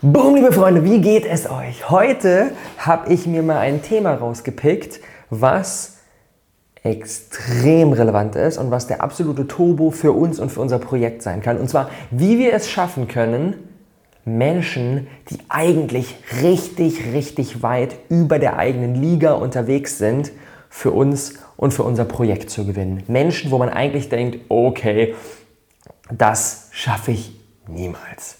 Boom, liebe Freunde, wie geht es euch? Heute habe ich mir mal ein Thema rausgepickt, was extrem relevant ist und was der absolute Turbo für uns und für unser Projekt sein kann. Und zwar, wie wir es schaffen können, Menschen, die eigentlich richtig, richtig weit über der eigenen Liga unterwegs sind, für uns und für unser Projekt zu gewinnen. Menschen, wo man eigentlich denkt, okay, das schaffe ich niemals.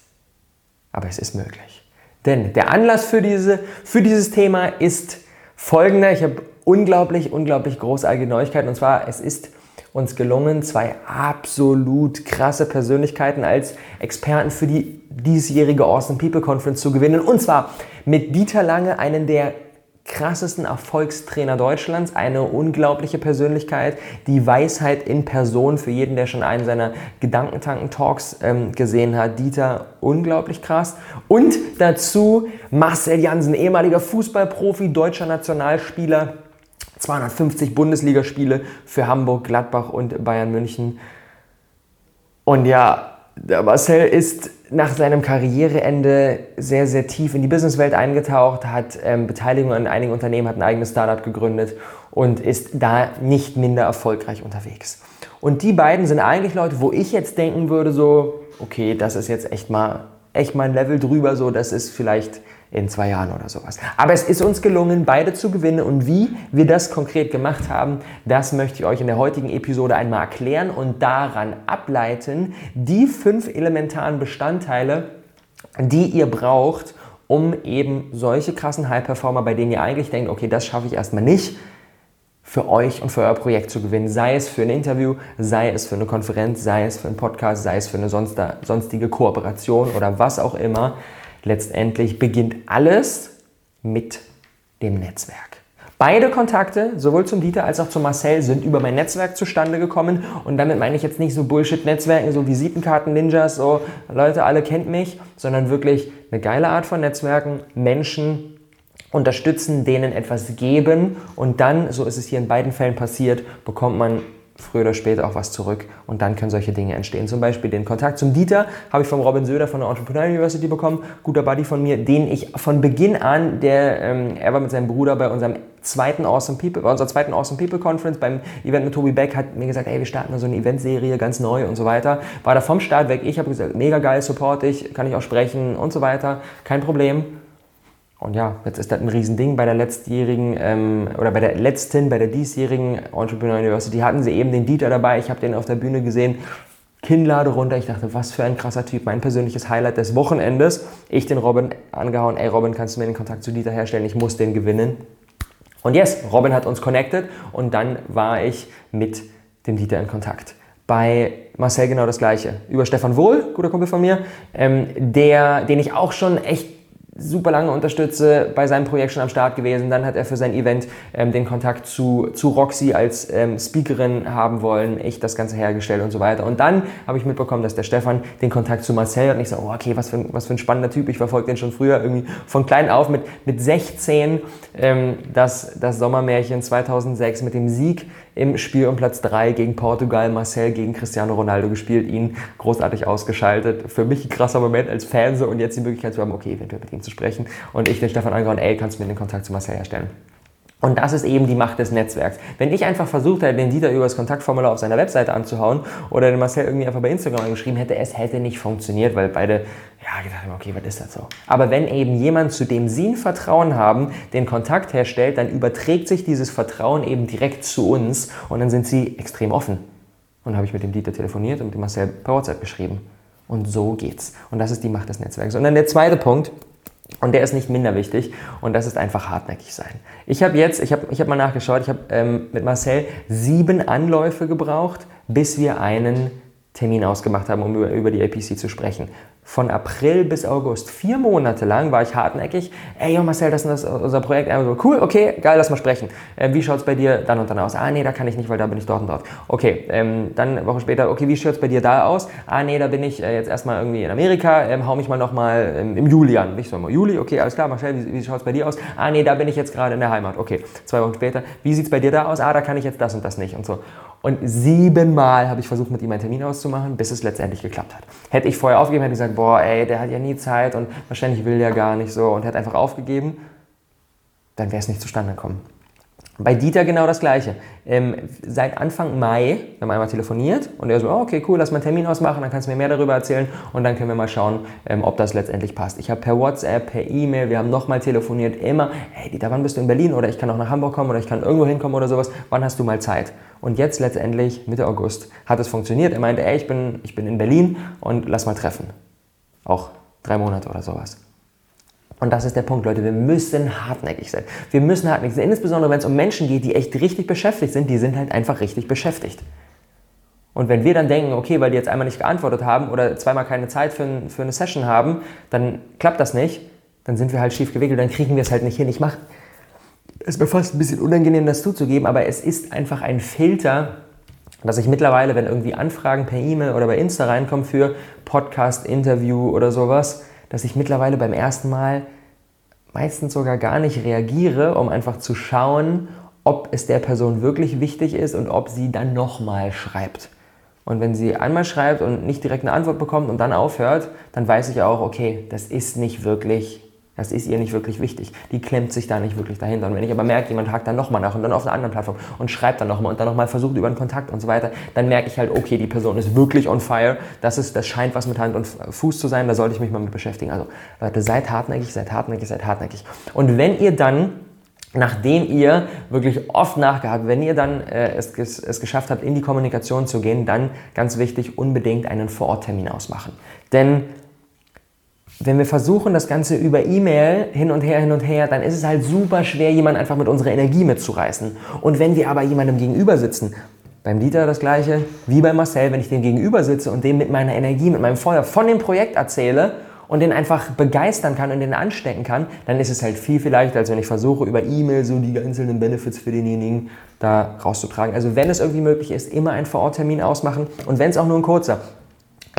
Aber es ist möglich. Denn der Anlass für, diese, für dieses Thema ist folgender. Ich habe unglaublich, unglaublich großartige Neuigkeiten. Und zwar, es ist uns gelungen, zwei absolut krasse Persönlichkeiten als Experten für die diesjährige Awesome People Conference zu gewinnen. Und zwar mit Dieter Lange, einen der krassesten Erfolgstrainer Deutschlands, eine unglaubliche Persönlichkeit, die Weisheit in Person für jeden, der schon einen seiner Gedankentanken-Talks ähm, gesehen hat. Dieter, unglaublich krass. Und dazu Marcel Jansen, ehemaliger Fußballprofi, deutscher Nationalspieler, 250 Bundesligaspiele für Hamburg, Gladbach und Bayern München. Und ja, der Marcel ist nach seinem Karriereende sehr, sehr tief in die Businesswelt eingetaucht, hat ähm, Beteiligung an einigen Unternehmen, hat ein eigenes Startup gegründet und ist da nicht minder erfolgreich unterwegs. Und die beiden sind eigentlich Leute, wo ich jetzt denken würde, so, okay, das ist jetzt echt mal, echt mal ein Level drüber, so, das ist vielleicht in zwei Jahren oder sowas. Aber es ist uns gelungen, beide zu gewinnen und wie wir das konkret gemacht haben, das möchte ich euch in der heutigen Episode einmal erklären und daran ableiten, die fünf elementaren Bestandteile, die ihr braucht, um eben solche krassen High-Performer, bei denen ihr eigentlich denkt, okay, das schaffe ich erstmal nicht, für euch und für euer Projekt zu gewinnen. Sei es für ein Interview, sei es für eine Konferenz, sei es für einen Podcast, sei es für eine sonstige Kooperation oder was auch immer letztendlich beginnt alles mit dem Netzwerk. Beide Kontakte, sowohl zum Dieter als auch zum Marcel, sind über mein Netzwerk zustande gekommen. Und damit meine ich jetzt nicht so Bullshit-Netzwerken, so Visitenkarten-Ninjas, so Leute, alle kennt mich, sondern wirklich eine geile Art von Netzwerken, Menschen unterstützen, denen etwas geben. Und dann, so ist es hier in beiden Fällen passiert, bekommt man früher oder später auch was zurück und dann können solche Dinge entstehen. Zum Beispiel den Kontakt zum Dieter habe ich vom Robin Söder von der Entrepreneur University bekommen, guter Buddy von mir, den ich von Beginn an, der, ähm, er war mit seinem Bruder bei unserem zweiten Awesome People, bei unserer zweiten Awesome People Conference beim Event mit Tobi Beck, hat mir gesagt, ey, wir starten mal so eine Eventserie, ganz neu und so weiter. War da vom Start weg. Ich habe gesagt, mega geil, support ich, kann ich auch sprechen und so weiter, kein Problem. Und ja, jetzt ist das ein Riesending. Bei der letztjährigen ähm, oder bei der letzten, bei der diesjährigen Entrepreneur University hatten sie eben den Dieter dabei. Ich habe den auf der Bühne gesehen. Kinnlade runter. Ich dachte, was für ein krasser Typ. Mein persönliches Highlight des Wochenendes. Ich den Robin angehauen. Ey, Robin, kannst du mir den Kontakt zu Dieter herstellen? Ich muss den gewinnen. Und yes, Robin hat uns connected und dann war ich mit dem Dieter in Kontakt. Bei Marcel genau das Gleiche. Über Stefan Wohl, guter Kumpel von mir, ähm, der, den ich auch schon echt super lange unterstütze, bei seinem Projekt schon am Start gewesen. Dann hat er für sein Event ähm, den Kontakt zu, zu Roxy als ähm, Speakerin haben wollen, echt das Ganze hergestellt und so weiter. Und dann habe ich mitbekommen, dass der Stefan den Kontakt zu Marcel hat und ich so, oh, okay, was für, ein, was für ein spannender Typ. Ich verfolge den schon früher irgendwie von klein auf mit, mit 16 ähm, das, das Sommermärchen 2006 mit dem Sieg im Spiel um Platz 3 gegen Portugal, Marcel gegen Cristiano Ronaldo gespielt, ihn großartig ausgeschaltet. Für mich ein krasser Moment als Fan so und jetzt die Möglichkeit zu haben, okay, eventuell mit ihm zu sprechen. Und ich den Stefan angehauen, ey, kannst du mir den Kontakt zu Marcel herstellen? Und das ist eben die Macht des Netzwerks. Wenn ich einfach versucht hätte, den Dieter über das Kontaktformular auf seiner Webseite anzuhauen oder den Marcel irgendwie einfach bei Instagram angeschrieben hätte, es hätte nicht funktioniert, weil beide, ja, gedacht haben, okay, was ist das so? Aber wenn eben jemand, zu dem Sie ein Vertrauen haben, den Kontakt herstellt, dann überträgt sich dieses Vertrauen eben direkt zu uns und dann sind Sie extrem offen. Und habe ich mit dem Dieter telefoniert und mit dem Marcel per WhatsApp geschrieben. Und so geht's. Und das ist die Macht des Netzwerks. Und dann der zweite Punkt, und der ist nicht minder wichtig und das ist einfach hartnäckig sein. Ich habe jetzt, ich habe ich hab mal nachgeschaut, ich habe ähm, mit Marcel sieben Anläufe gebraucht, bis wir einen Termin ausgemacht haben, um über, über die APC zu sprechen von April bis August, vier Monate lang war ich hartnäckig. Ey, yo Marcel, das ist unser Projekt. so, cool, okay, geil, lass mal sprechen. Äh, wie es bei dir dann und dann aus? Ah, nee, da kann ich nicht, weil da bin ich dort und dort. Okay, ähm, dann eine Woche später, okay, wie schaut es bei dir da aus? Ah, nee, da bin ich äh, jetzt erstmal irgendwie in Amerika, ähm, hau mich mal nochmal ähm, im Juli an. Ich so, mal Juli, okay, alles klar, Marcel, wie, wie schaut es bei dir aus? Ah, nee, da bin ich jetzt gerade in der Heimat. Okay, zwei Wochen später, wie sieht es bei dir da aus? Ah, da kann ich jetzt das und das nicht und so. Und siebenmal habe ich versucht, mit ihm einen Termin auszumachen, bis es letztendlich geklappt hat. Hätte ich vorher aufgegeben, hätte ich gesagt, boah, ey, der hat ja nie Zeit und wahrscheinlich will der gar nicht so und hat einfach aufgegeben, dann wäre es nicht zustande gekommen. Bei Dieter genau das Gleiche. Ähm, seit Anfang Mai, wir haben einmal telefoniert und er so, oh, okay, cool, lass mal einen Termin ausmachen, dann kannst du mir mehr darüber erzählen und dann können wir mal schauen, ähm, ob das letztendlich passt. Ich habe per WhatsApp, per E-Mail, wir haben nochmal telefoniert, immer, hey Dieter, wann bist du in Berlin oder ich kann auch nach Hamburg kommen oder ich kann irgendwo hinkommen oder sowas, wann hast du mal Zeit? Und jetzt letztendlich, Mitte August, hat es funktioniert. Er meinte, ey, ich bin, ich bin in Berlin und lass mal treffen. Auch drei Monate oder sowas. Und das ist der Punkt, Leute. Wir müssen hartnäckig sein. Wir müssen hartnäckig sein. Insbesondere, wenn es um Menschen geht, die echt richtig beschäftigt sind, die sind halt einfach richtig beschäftigt. Und wenn wir dann denken, okay, weil die jetzt einmal nicht geantwortet haben oder zweimal keine Zeit für, ein, für eine Session haben, dann klappt das nicht, dann sind wir halt schief gewickelt, dann kriegen wir es halt nicht hin. Ich mache es mir fast ein bisschen unangenehm, das zuzugeben, aber es ist einfach ein Filter, dass ich mittlerweile, wenn irgendwie Anfragen per E-Mail oder bei Insta reinkommen für Podcast, Interview oder sowas, dass ich mittlerweile beim ersten Mal meistens sogar gar nicht reagiere, um einfach zu schauen, ob es der Person wirklich wichtig ist und ob sie dann nochmal schreibt. Und wenn sie einmal schreibt und nicht direkt eine Antwort bekommt und dann aufhört, dann weiß ich auch, okay, das ist nicht wirklich das ist ihr nicht wirklich wichtig. Die klemmt sich da nicht wirklich dahinter. Und wenn ich aber merke, jemand hakt dann nochmal nach und dann auf einer anderen Plattform und schreibt dann nochmal und dann nochmal versucht über einen Kontakt und so weiter, dann merke ich halt, okay, die Person ist wirklich on fire. Das, ist, das scheint was mit Hand und Fuß zu sein, da sollte ich mich mal mit beschäftigen. Also Leute, seid hartnäckig, seid hartnäckig, seid hartnäckig. Und wenn ihr dann nachdem ihr wirklich oft nachgehakt, wenn ihr dann äh, es, es, geschafft habt, in die Kommunikation zu gehen, dann ganz wichtig, unbedingt einen Vororttermin ausmachen. Denn wenn wir versuchen, das Ganze über E-Mail hin und her, hin und her, dann ist es halt super schwer, jemanden einfach mit unserer Energie mitzureißen. Und wenn wir aber jemandem gegenüber sitzen, beim Dieter das gleiche, wie bei Marcel, wenn ich dem gegenüber sitze und dem mit meiner Energie, mit meinem Feuer von dem Projekt erzähle und den einfach begeistern kann und den anstecken kann, dann ist es halt viel, viel leichter, als wenn ich versuche, über E-Mail so die einzelnen Benefits für denjenigen da rauszutragen. Also wenn es irgendwie möglich ist, immer einen Vororttermin ausmachen und wenn es auch nur ein kurzer.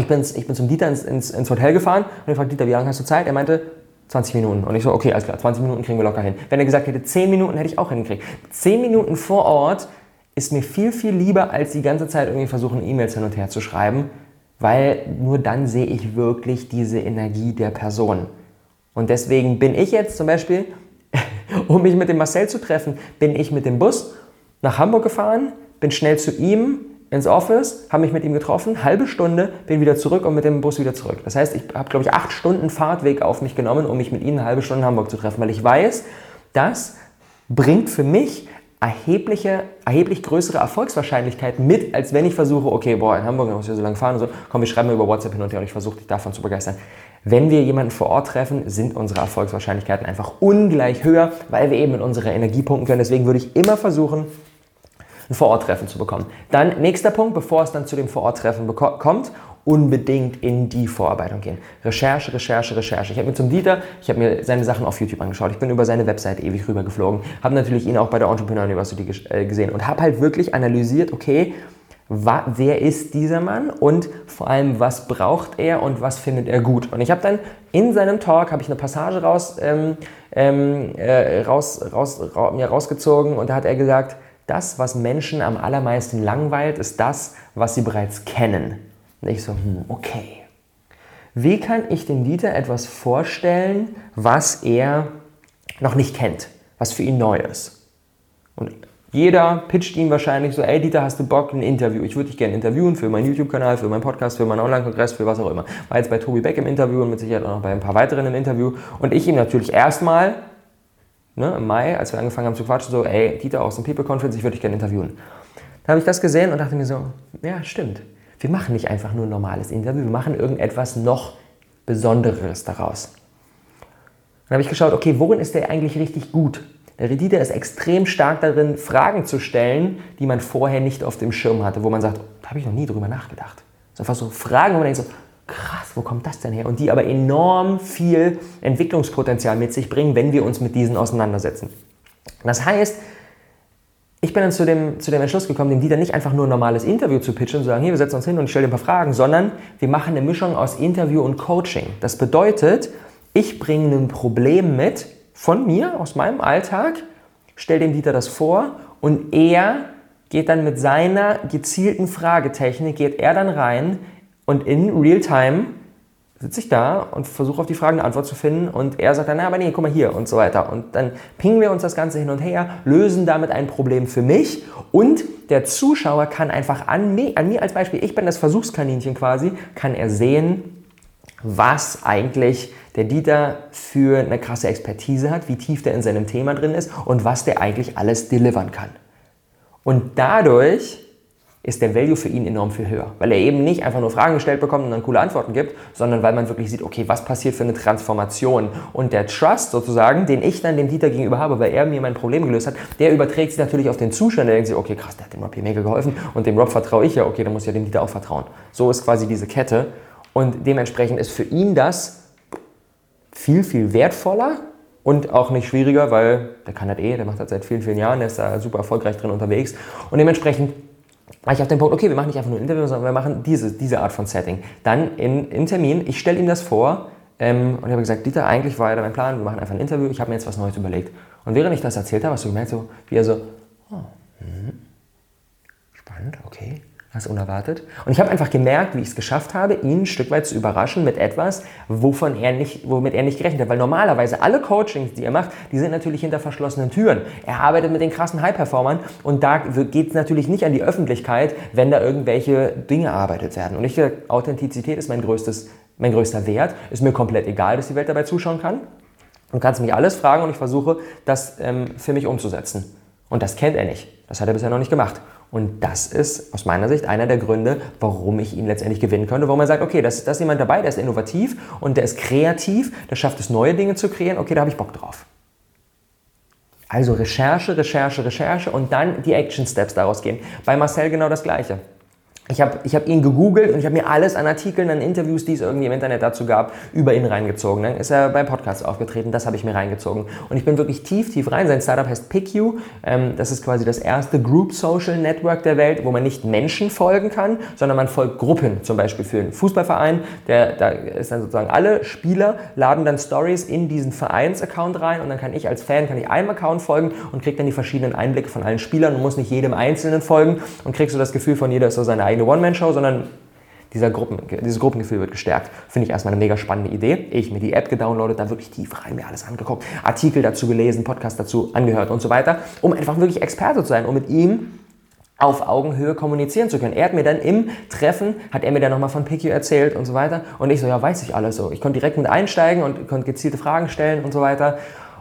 Ich bin, ich bin zum Dieter ins, ins, ins Hotel gefahren und ich fragte Dieter, wie lange hast du Zeit? Er meinte, 20 Minuten. Und ich so, okay, alles klar, 20 Minuten kriegen wir locker hin. Wenn er gesagt hätte, 10 Minuten hätte ich auch hingekriegt. 10 Minuten vor Ort ist mir viel, viel lieber, als die ganze Zeit irgendwie versuchen, E-Mails hin und her zu schreiben, weil nur dann sehe ich wirklich diese Energie der Person. Und deswegen bin ich jetzt zum Beispiel, um mich mit dem Marcel zu treffen, bin ich mit dem Bus nach Hamburg gefahren, bin schnell zu ihm, ins Office, habe mich mit ihm getroffen, halbe Stunde, bin wieder zurück und mit dem Bus wieder zurück. Das heißt, ich habe, glaube ich, acht Stunden Fahrtweg auf mich genommen, um mich mit ihm eine halbe Stunde in Hamburg zu treffen, weil ich weiß, das bringt für mich erhebliche, erheblich größere Erfolgswahrscheinlichkeiten mit, als wenn ich versuche, okay, boah, in Hamburg muss ich so lange fahren und so, komm, wir schreiben mir über WhatsApp hin und her und ich versuche dich davon zu begeistern. Wenn wir jemanden vor Ort treffen, sind unsere Erfolgswahrscheinlichkeiten einfach ungleich höher, weil wir eben mit unserer Energie punkten können. Deswegen würde ich immer versuchen, ein Vororttreffen zu bekommen. Dann nächster Punkt, bevor es dann zu dem Vororttreffen kommt, unbedingt in die Vorarbeitung gehen. Recherche, Recherche, Recherche. Ich habe mir zum Dieter, ich habe mir seine Sachen auf YouTube angeschaut. Ich bin über seine Webseite ewig rübergeflogen, habe natürlich ihn auch bei der Entrepreneur University äh, gesehen und habe halt wirklich analysiert, okay, wer ist dieser Mann und vor allem, was braucht er und was findet er gut. Und ich habe dann in seinem Talk, habe ich eine Passage raus, ähm, ähm äh, raus, raus, ra mir rausgezogen und da hat er gesagt, das, was Menschen am allermeisten langweilt, ist das, was sie bereits kennen. Und ich so, hm, okay. Wie kann ich dem Dieter etwas vorstellen, was er noch nicht kennt, was für ihn neu ist? Und jeder pitcht ihm wahrscheinlich so, ey Dieter, hast du Bock, ein Interview? Ich würde dich gerne interviewen für meinen YouTube-Kanal, für meinen Podcast, für meinen Online-Kongress, für was auch immer. War jetzt bei Tobi Beck im Interview und mit Sicherheit auch noch bei ein paar weiteren im Interview. Und ich ihm natürlich erstmal ne, im Mai, als wir angefangen haben zu quatschen, so, ey, Dieter aus dem People Conference, ich würde dich gerne interviewen. Dann habe ich das gesehen und dachte mir so, ja, stimmt. Wir machen nicht einfach nur ein normales Interview, wir machen irgendetwas noch Besonderes daraus. Dann habe ich geschaut, okay, worin ist der eigentlich richtig gut? Der Dieter ist extrem stark darin, Fragen zu stellen, die man vorher nicht auf dem Schirm hatte, wo man sagt, da habe ich noch nie drüber nachgedacht. Das ist einfach so Fragen, wo man denkt so, krass, wo kommt das denn her? Und die aber enorm viel Entwicklungspotenzial mit sich bringen, wenn wir uns mit diesen auseinandersetzen. Das heißt, ich bin dann zu dem, zu dem Entschluss gekommen, dem Dieter nicht einfach nur ein normales Interview zu pitchen und zu sagen, hier, wir setzen uns hin und ich stelle dir ein paar Fragen, sondern wir machen eine Mischung aus Interview und Coaching. Das bedeutet, ich bringe ein Problem mit von mir, aus meinem Alltag, stelle dem Dieter das vor und er geht dann mit seiner gezielten Fragetechnik, geht er dann rein, und in Realtime sitze ich da und versuche auf die Fragen eine Antwort zu finden und er sagt dann, na, aber nee, guck mal hier und so weiter. Und dann pingen wir uns das Ganze hin und her, lösen damit ein Problem für mich und der Zuschauer kann einfach an an mir als Beispiel, ich bin das Versuchskaninchen quasi, kann er sehen, was eigentlich der Dieter für eine krasse Expertise hat, wie tief der in seinem Thema drin ist und was der eigentlich alles delivern kann. Und dadurch ist der Value für ihn enorm viel höher, weil er eben nicht einfach nur Fragen gestellt bekommt und dann coole Antworten gibt, sondern weil man wirklich sieht, okay, was passiert für eine Transformation? Und der Trust sozusagen, den ich dann dem Dieter gegenüber habe, weil er mir mein Problem gelöst hat, der überträgt sich natürlich auf den Zustand, der denkt sich, okay, krass, der hat dem Rob hier mega geholfen und dem Rob vertraue ich ja, okay, dann muss ich ja dem Dieter auch vertrauen. So ist quasi diese Kette. Und dementsprechend ist für ihn das viel, viel wertvoller und auch nicht schwieriger, weil der kann das eh, der macht das seit vielen, vielen Jahren, der ist da super erfolgreich drin unterwegs. Und dementsprechend war ich auf den Punkt, okay, wir machen nicht einfach nur ein Interview, sondern wir machen diese, diese Art von Setting. Dann in, im Termin, ich stelle ihm das vor ähm, und habe gesagt, Dieter, eigentlich war ja mein Plan, wir machen einfach ein Interview, ich habe mir jetzt was Neues überlegt. Und während ich das erzählt habe, hast du gemerkt, so, wie er so, oh, mh, spannend, okay. Das ist unerwartet. Und ich habe einfach gemerkt, wie ich es geschafft habe, ihn ein Stück weit zu überraschen mit etwas, wovon er nicht, womit er nicht gerechnet hat. Weil normalerweise alle Coachings, die er macht, die sind natürlich hinter verschlossenen Türen. Er arbeitet mit den krassen High-Performern und da geht es natürlich nicht an die Öffentlichkeit, wenn da irgendwelche Dinge erarbeitet werden. Und ich finde, Authentizität ist mein, größtes, mein größter Wert. Ist mir komplett egal, dass die Welt dabei zuschauen kann. Du kannst mich alles fragen und ich versuche, das ähm, für mich umzusetzen. Und das kennt er nicht. Das hat er bisher noch nicht gemacht. Und das ist aus meiner Sicht einer der Gründe, warum ich ihn letztendlich gewinnen könnte, wo man sagt, okay, da ist, ist jemand dabei, der ist innovativ und der ist kreativ, der schafft es, neue Dinge zu kreieren, okay, da habe ich Bock drauf. Also Recherche, Recherche, Recherche und dann die Action Steps daraus gehen. Bei Marcel genau das Gleiche. Ich habe ich hab ihn gegoogelt und ich habe mir alles an Artikeln, an Interviews, die es irgendwie im Internet dazu gab, über ihn reingezogen. Dann ist er beim Podcast aufgetreten, das habe ich mir reingezogen. Und ich bin wirklich tief, tief rein. Sein Startup heißt PickU. Ähm, das ist quasi das erste Group Social Network der Welt, wo man nicht Menschen folgen kann, sondern man folgt Gruppen. Zum Beispiel für einen Fußballverein. Der, da ist dann sozusagen alle Spieler laden dann Stories in diesen Vereins-Account rein und dann kann ich als Fan kann ich einem Account folgen und kriege dann die verschiedenen Einblicke von allen Spielern und muss nicht jedem Einzelnen folgen und kriegst so das Gefühl von jeder ist so seine eigene eine One-Man-Show, sondern dieser Gruppen, dieses Gruppengefühl wird gestärkt. Finde ich erstmal eine mega spannende Idee. Ich mir die App gedownloadet, da wirklich tief rein, mir alles angeguckt, Artikel dazu gelesen, Podcast dazu angehört und so weiter, um einfach wirklich Experte zu sein, um mit ihm auf Augenhöhe kommunizieren zu können. Er hat mir dann im Treffen, hat er mir dann nochmal von PQ erzählt und so weiter. Und ich so, ja, weiß ich alles so. Ich konnte direkt mit einsteigen und konnte gezielte Fragen stellen und so weiter.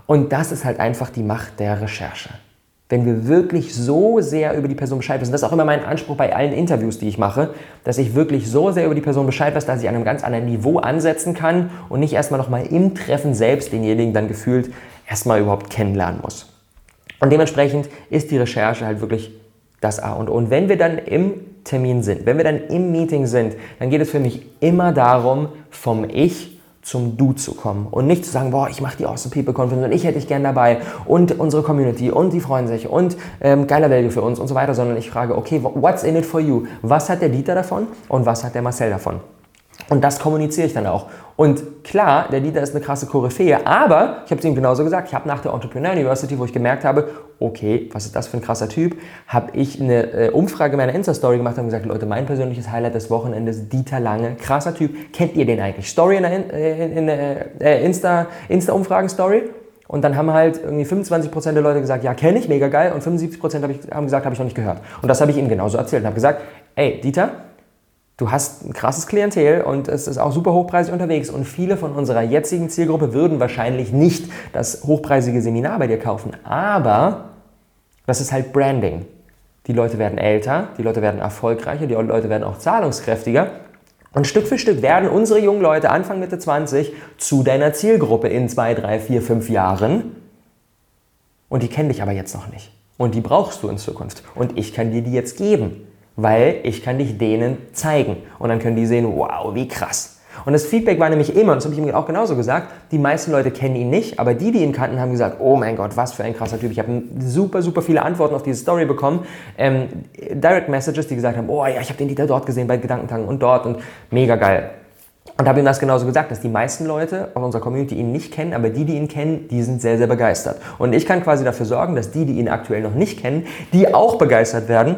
Und das ist halt einfach die Macht der Recherche wenn wir wirklich so sehr über die Person Bescheid wissen, das ist auch immer mein Anspruch bei allen Interviews, die ich mache, dass ich wirklich so sehr über die Person Bescheid weiß, dass ich an einem ganz anderen Niveau ansetzen kann und nicht erstmal nochmal im Treffen selbst denjenigen dann gefühlt erstmal überhaupt kennenlernen muss. Und dementsprechend ist die Recherche halt wirklich das A und O. Und wenn wir dann im Termin sind, wenn wir dann im Meeting sind, dann geht es für mich immer darum, vom Ich zum Du zu kommen und nicht zu sagen, boah, ich mache die Awesome People Conference und ich hätte dich gern dabei und unsere Community und die freuen sich und ähm, geiler Value für uns und so weiter, sondern ich frage, okay, what's in it for you? Was hat der Dieter davon und was hat der Marcel davon? Und das kommuniziere ich dann auch. Und klar, der Dieter ist eine krasse Koryphäe, aber ich habe es ihm genauso gesagt, ich habe nach der Entrepreneur University, wo ich gemerkt habe, okay, was ist das für ein krasser Typ, habe ich eine äh, Umfrage meiner Insta-Story gemacht und gesagt, Leute, mein persönliches Highlight des Wochenendes, Dieter Lange, krasser Typ, kennt ihr den eigentlich? Story in der, in, der äh, Insta, Insta-Umfragen-Story? Und dann haben halt irgendwie 25% der Leute gesagt, ja, kenne ich, mega geil. Und 75% hab ich, haben gesagt, habe ich noch nicht gehört. Und das habe ich ihm genauso erzählt und habe gesagt, ey, Dieter, Du hast ein krasses Klientel und es ist auch super hochpreisig unterwegs. Und viele von unserer jetzigen Zielgruppe würden wahrscheinlich nicht das hochpreisige Seminar bei dir kaufen. Aber das ist halt Branding. Die Leute werden älter, die Leute werden erfolgreicher, die Leute werden auch zahlungskräftiger. Und Stück für Stück werden unsere jungen Leute Anfang Mitte 20 zu deiner Zielgruppe in zwei, drei, vier, fünf Jahren. Und die kennen dich aber jetzt noch nicht. Und die brauchst du in Zukunft. Und ich kann dir die jetzt geben weil ich kann dich denen zeigen. Und dann können die sehen, wow, wie krass. Und das Feedback war nämlich immer, und das habe ich ihm auch genauso gesagt, die meisten Leute kennen ihn nicht, aber die, die ihn kannten, haben gesagt, oh mein Gott, was für ein krasser Typ. Ich habe super, super viele Antworten auf diese Story bekommen. Ähm, Direct Messages, die gesagt haben, oh ja, ich habe den Dieter dort gesehen bei Gedankentanken und dort und mega geil. Und habe ihm das genauso gesagt, dass die meisten Leute aus unserer Community ihn nicht kennen, aber die, die ihn kennen, die sind sehr, sehr begeistert. Und ich kann quasi dafür sorgen, dass die, die ihn aktuell noch nicht kennen, die auch begeistert werden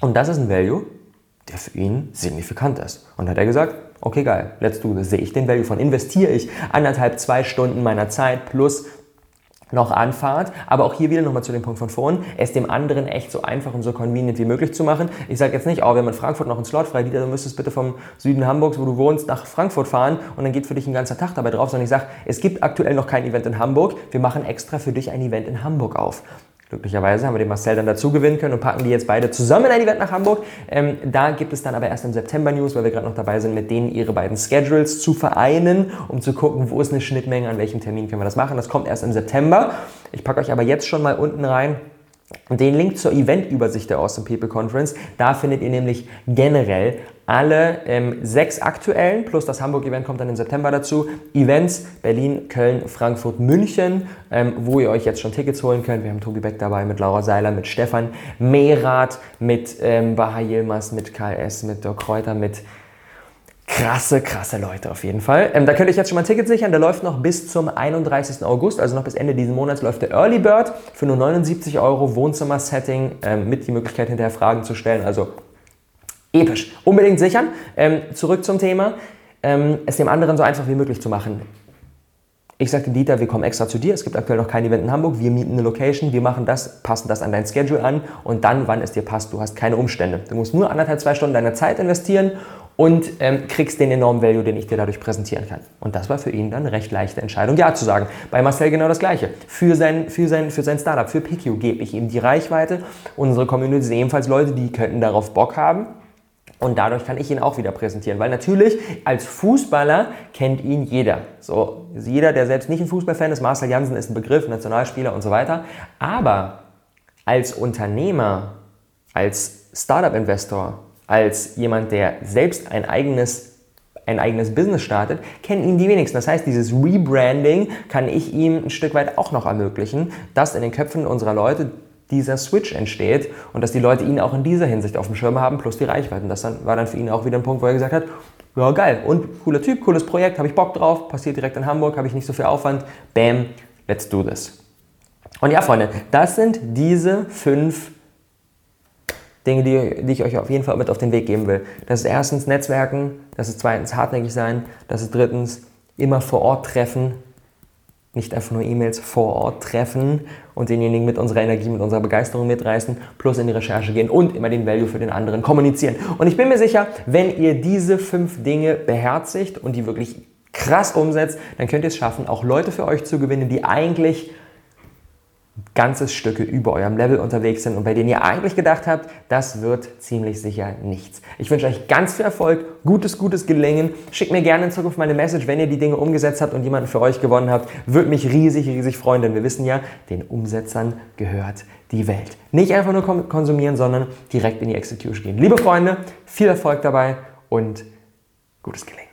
und das ist ein Value, der für ihn signifikant ist. Und dann hat er gesagt, okay geil, let's do this. Sehe ich den Value von, investiere ich anderthalb, zwei Stunden meiner Zeit plus noch Anfahrt, aber auch hier wieder nochmal zu dem Punkt von vorhin, es dem anderen echt so einfach und so convenient wie möglich zu machen. Ich sage jetzt nicht, oh, wir haben in Frankfurt noch einen Slot frei, Dieter, du müsstest bitte vom Süden Hamburgs, wo du wohnst, nach Frankfurt fahren und dann geht für dich ein ganzer Tag dabei drauf, sondern ich sage, es gibt aktuell noch kein Event in Hamburg, wir machen extra für dich ein Event in Hamburg auf. Glücklicherweise haben wir den Marcel dann dazu gewinnen können und packen die jetzt beide zusammen in ein Event nach Hamburg. Ähm, da gibt es dann aber erst im September News, weil wir gerade noch dabei sind, mit denen ihre beiden Schedules zu vereinen, um zu gucken, wo ist eine Schnittmenge, an welchem Termin können wir das machen. Das kommt erst im September. Ich packe euch aber jetzt schon mal unten rein den Link zur Eventübersicht der Awesome People Conference. Da findet ihr nämlich generell alle ähm, sechs aktuellen, plus das Hamburg-Event kommt dann im September dazu, Events Berlin, Köln, Frankfurt, München, ähm, wo ihr euch jetzt schon Tickets holen könnt. Wir haben Tobi Beck dabei, mit Laura Seiler, mit Stefan Mehrath, mit ähm, Baha Yilmaz, mit KS, mit Dirk Kräuter, mit krasse, krasse Leute auf jeden Fall. Ähm, da könnt ihr euch jetzt schon mal ein Ticket sichern. Der läuft noch bis zum 31. August, also noch bis Ende dieses Monats läuft der Early Bird für nur 79 Euro Wohnzimmer-Setting ähm, mit die Möglichkeit hinterher Fragen zu stellen. Also episch. Unbedingt sichern. Ähm, zurück zum Thema. Ähm, es dem anderen so einfach wie möglich zu machen. Ich sagte Dieter, wir kommen extra zu dir. Es gibt aktuell noch kein Event in Hamburg. Wir mieten eine Location. Wir machen das, passen das an dein Schedule an und dann, wann es dir passt. Du hast keine Umstände. Du musst nur anderthalb, zwei Stunden deiner Zeit investieren und ähm, kriegst den enormen Value, den ich dir dadurch präsentieren kann. Und das war für ihn dann eine recht leichte Entscheidung, Ja zu sagen. Bei Marcel genau das Gleiche. Für sein, für sein, für sein Startup, für PQ gebe ich ihm die Reichweite. Unsere Community sind ebenfalls Leute, die könnten darauf Bock haben. Und dadurch kann ich ihn auch wieder präsentieren, weil natürlich als Fußballer kennt ihn jeder. So, jeder, der selbst nicht ein Fußballfan ist, Marcel Janssen ist ein Begriff, Nationalspieler und so weiter. Aber als Unternehmer, als Startup-Investor, als jemand, der selbst ein eigenes ein eigenes Business startet, kennen ihn die wenigsten. Das heißt, dieses Rebranding kann ich ihm ein Stück weit auch noch ermöglichen, dass in den Köpfen unserer Leute dieser Switch entsteht und dass die Leute ihn auch in dieser Hinsicht auf dem Schirm haben, plus die Reichweiten. Das dann, war dann für ihn auch wieder ein Punkt, wo er gesagt hat, ja geil und cooler Typ, cooles Projekt, habe ich Bock drauf, passiert direkt in Hamburg, habe ich nicht so viel Aufwand, bam, let's do this. Und ja, Freunde, das sind diese fünf Dinge, die, die ich euch auf jeden Fall mit auf den Weg geben will. Das ist erstens Netzwerken, das ist zweitens hartnäckig sein, das ist drittens immer vor Ort treffen, nicht einfach nur E-Mails vor Ort treffen und denjenigen mit unserer Energie, mit unserer Begeisterung mitreißen, plus in die Recherche gehen und immer den Value für den anderen kommunizieren. Und ich bin mir sicher, wenn ihr diese fünf Dinge beherzigt und die wirklich krass umsetzt, dann könnt ihr es schaffen, auch Leute für euch zu gewinnen, die eigentlich ganzes Stücke über eurem Level unterwegs sind und bei denen ihr eigentlich gedacht habt, das wird ziemlich sicher nichts. Ich wünsche euch ganz viel Erfolg, gutes, gutes Gelingen. Schickt mir gerne in Zukunft meine Message, wenn ihr die Dinge umgesetzt habt und jemanden für euch gewonnen habt. Würde mich riesig, riesig freuen, denn wir wissen ja, den Umsetzern gehört die Welt. Nicht einfach nur konsumieren, sondern direkt in die Execution gehen. Liebe Freunde, viel Erfolg dabei und gutes Gelingen.